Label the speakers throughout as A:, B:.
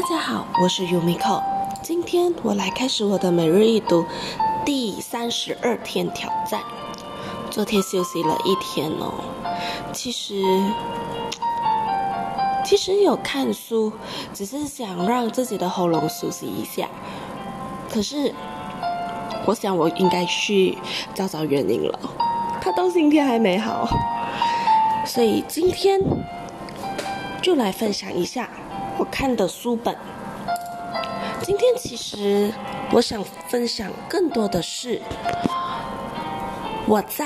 A: 大家好，我是 Yumiko。今天我来开始我的每日一读第三十二天挑战。昨天休息了一天哦，其实其实有看书，只是想让自己的喉咙休息一下。可是我想我应该去找找原因了，他到今天还没好，所以今天就来分享一下。我看的书本，今天其实我想分享更多的是我在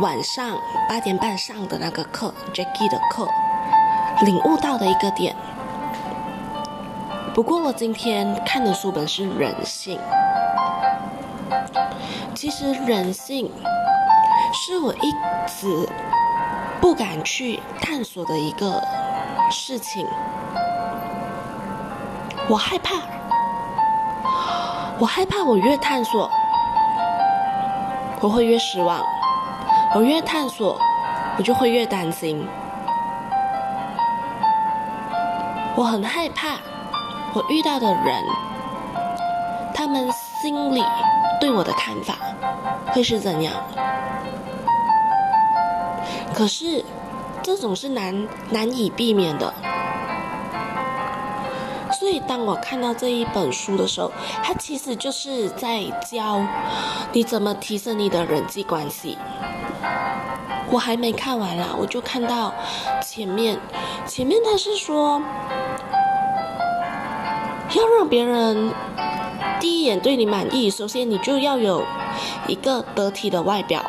A: 晚上八点半上的那个课，Jackie 的课，领悟到的一个点。不过我今天看的书本是人性，其实人性是我一直不敢去探索的一个事情。我害怕，我害怕，我越探索，我会越失望；我越探索，我就会越担心。我很害怕，我遇到的人，他们心里对我的看法会是怎样？可是，这种是难难以避免的。所以，当我看到这一本书的时候，它其实就是在教你怎么提升你的人际关系。我还没看完啦，我就看到前面，前面他是说要让别人第一眼对你满意，首先你就要有一个得体的外表。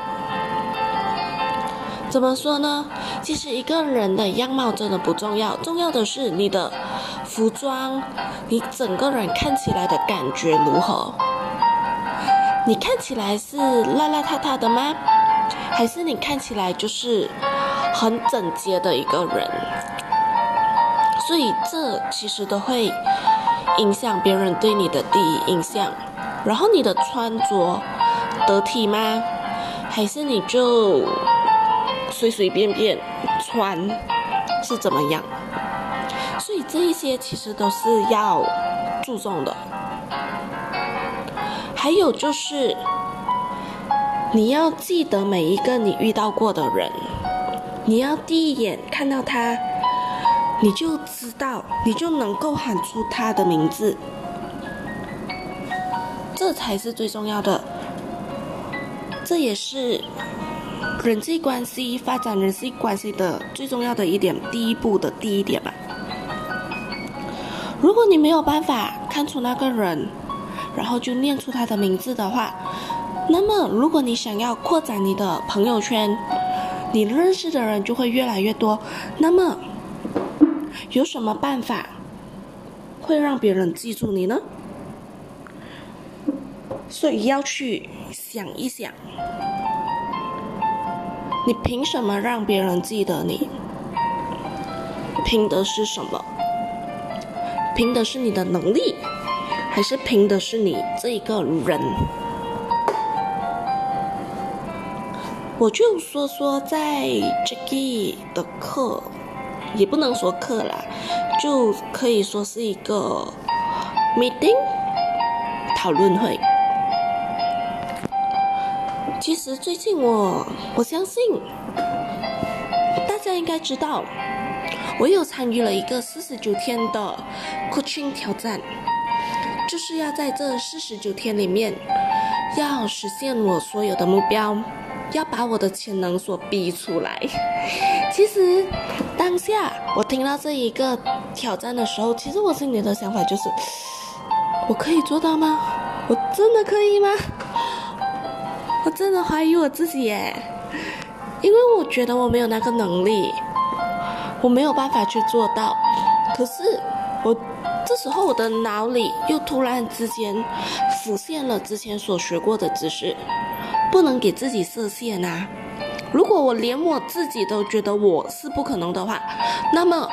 A: 怎么说呢？其实一个人的样貌真的不重要，重要的是你的服装，你整个人看起来的感觉如何？你看起来是邋邋遢遢的吗？还是你看起来就是很整洁的一个人？所以这其实都会影响别人对你的第一印象。然后你的穿着得体吗？还是你就？随随便便穿是怎么样？所以这一些其实都是要注重的。还有就是，你要记得每一个你遇到过的人，你要第一眼看到他，你就知道，你就能够喊出他的名字，这才是最重要的。这也是。人际关系发展，人际关系的最重要的一点，第一步的第一点吧。如果你没有办法看出那个人，然后就念出他的名字的话，那么如果你想要扩展你的朋友圈，你认识的人就会越来越多。那么有什么办法会让别人记住你呢？所以要去想一想。你凭什么让别人记得你？凭的是什么？凭的是你的能力，还是凭的是你这个人？我就说说在 Jackie 的课，也不能说课啦，就可以说是一个 meeting 讨论会。其实最近我我相信大家应该知道，我有参与了一个四十九天的 coaching 挑战，就是要在这四十九天里面要实现我所有的目标，要把我的潜能所逼出来。其实当下我听到这一个挑战的时候，其实我心里的想法就是：我可以做到吗？我真的可以吗？我真的怀疑我自己耶，因为我觉得我没有那个能力，我没有办法去做到。可是我这时候我的脑里又突然之间浮现了之前所学过的知识，不能给自己设限啊！如果我连我自己都觉得我是不可能的话，那么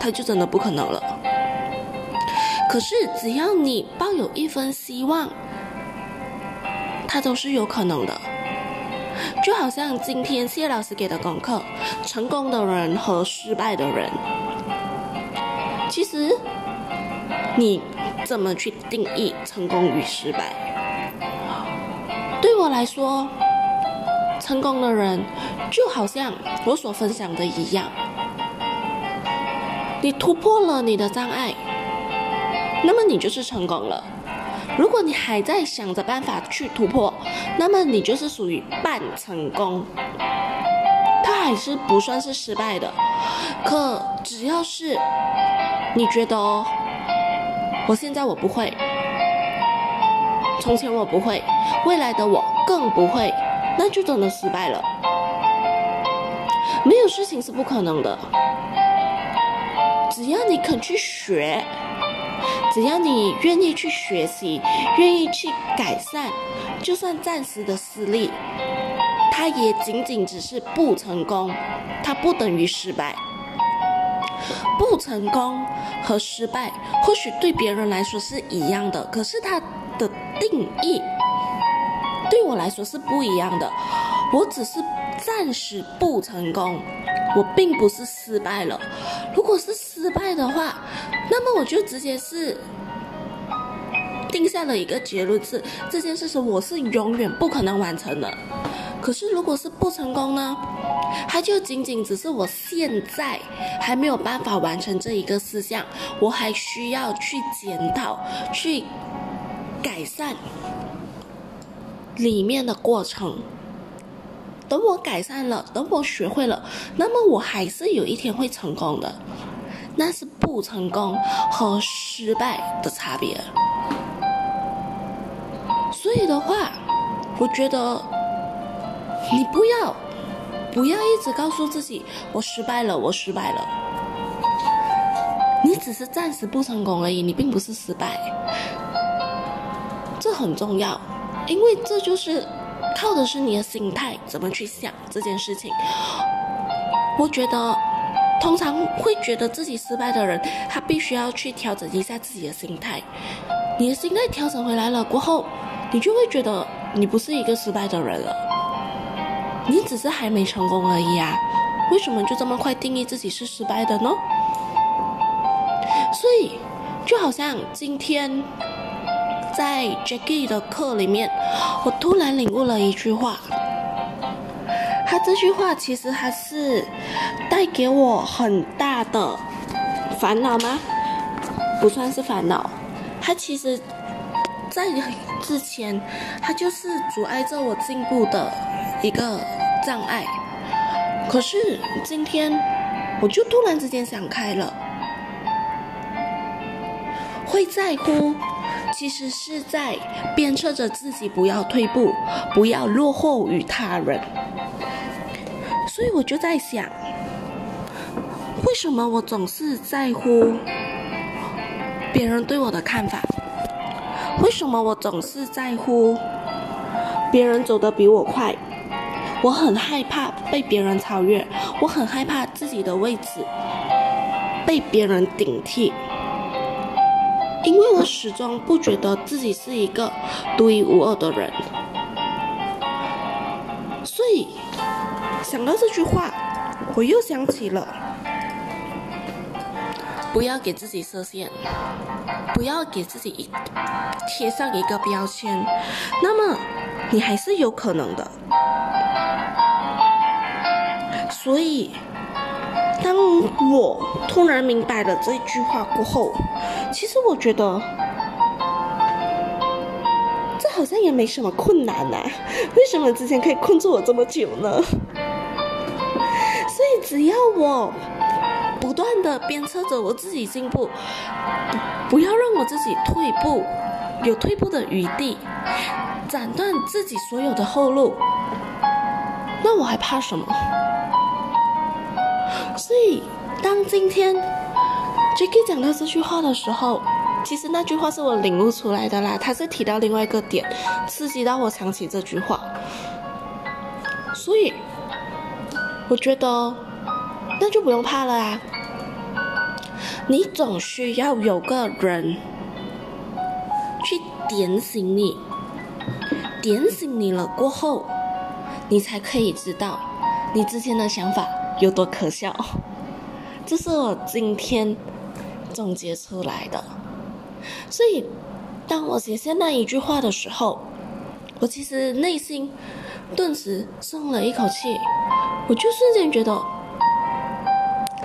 A: 他就真的不可能了。可是只要你抱有一分希望。它都是有可能的，就好像今天谢老师给的功课，成功的人和失败的人，其实你怎么去定义成功与失败？对我来说，成功的人就好像我所分享的一样，你突破了你的障碍，那么你就是成功了。如果你还在想着办法去突破，那么你就是属于半成功，它还是不算是失败的。可只要是你觉得哦，我现在我不会，从前我不会，未来的我更不会，那就真的失败了。没有事情是不可能的，只要你肯去学。只要你愿意去学习，愿意去改善，就算暂时的失利，它也仅仅只是不成功，它不等于失败。不成功和失败或许对别人来说是一样的，可是它的定义对我来说是不一样的。我只是暂时不成功，我并不是失败了。如果是失败的话，那么我就直接是定下了一个结论：是这件事情我是永远不可能完成的。可是如果是不成功呢？它就仅仅只是我现在还没有办法完成这一个事项，我还需要去检讨、去改善里面的过程。等我改善了，等我学会了，那么我还是有一天会成功的。那是不成功和失败的差别。所以的话，我觉得你不要不要一直告诉自己我失败了，我失败了。你只是暂时不成功而已，你并不是失败。这很重要，因为这就是靠的是你的心态怎么去想这件事情。我觉得。通常会觉得自己失败的人，他必须要去调整一下自己的心态。你的心态调整回来了过后，你就会觉得你不是一个失败的人了，你只是还没成功而已啊！为什么就这么快定义自己是失败的呢？所以，就好像今天在 Jackie 的课里面，我突然领悟了一句话。他这句话其实还是带给我很大的烦恼吗？不算是烦恼，他其实，在之前，他就是阻碍着我进步的一个障碍。可是今天，我就突然之间想开了，会在乎，其实是在鞭策着自己不要退步，不要落后于他人。所以我就在想，为什么我总是在乎别人对我的看法？为什么我总是在乎别人走得比我快？我很害怕被别人超越，我很害怕自己的位置被别人顶替，因为我始终不觉得自己是一个独一无二的人，所以。想到这句话，我又想起了：不要给自己设限，不要给自己贴上一个标签，那么你还是有可能的。所以，当我突然明白了这句话过后，其实我觉得这好像也没什么困难呐。为什么之前可以困住我这么久呢？所以只要我不断的鞭策着我自己进步，不要让我自己退步，有退步的余地，斩断自己所有的后路，那我还怕什么？今天 Jackie 讲到这句话的时候，其实那句话是我领悟出来的啦。他是提到另外一个点，刺激到我想起这句话，所以我觉得。那就不用怕了啊！你总需要有个人去点醒你，点醒你了过后，你才可以知道你之前的想法有多可笑。这是我今天总结出来的。所以，当我写下那一句话的时候，我其实内心顿时松了一口气，我就瞬间觉得，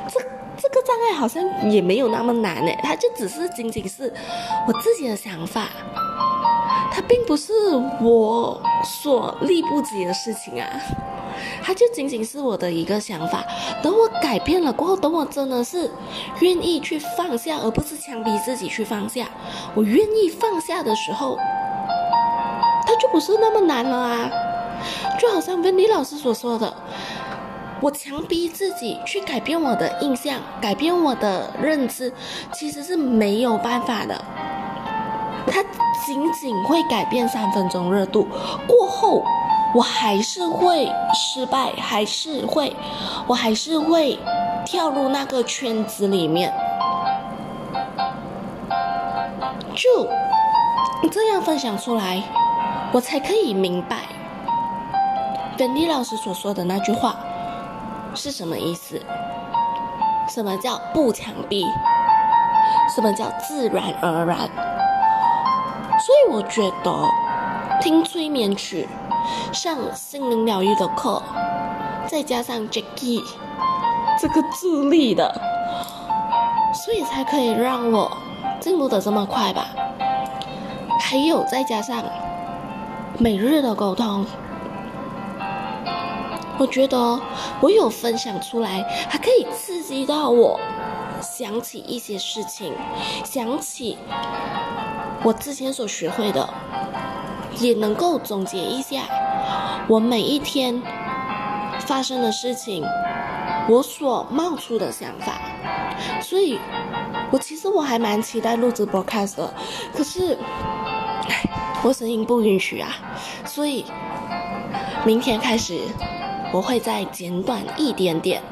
A: 这这个障碍好像也没有那么难诶，它就只是仅仅是我自己的想法，它并不是我所力不及的事情啊。它就仅仅是我的一个想法，等我改变了过后，等我真的是愿意去放下，而不是强逼自己去放下。我愿意放下的时候，它就不是那么难了啊！就好像温迪老师所说的，我强逼自己去改变我的印象，改变我的认知，其实是没有办法的。它仅仅会改变三分钟热度，过后。我还是会失败，还是会，我还是会跳入那个圈子里面。就这样分享出来，我才可以明白，本地老师所说的那句话是什么意思？什么叫不强逼？什么叫自然而然？所以我觉得听催眠曲。上心灵疗愈的课，再加上 Jackie 这个助力的，所以才可以让我进步的这么快吧。还有再加上每日的沟通，我觉得我有分享出来，还可以刺激到我想起一些事情，想起我之前所学会的。也能够总结一下我每一天发生的事情，我所冒出的想法，所以，我其实我还蛮期待录直播 cast 的，可是，我声音不允许啊，所以，明天开始我会再简短一点点，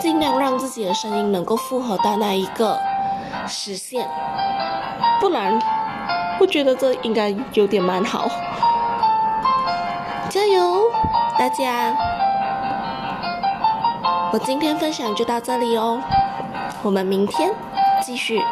A: 尽量让自己的声音能够复合到那一个实现，不然。我觉得这应该有点蛮好，加油，大家！我今天分享就到这里哦，我们明天继续。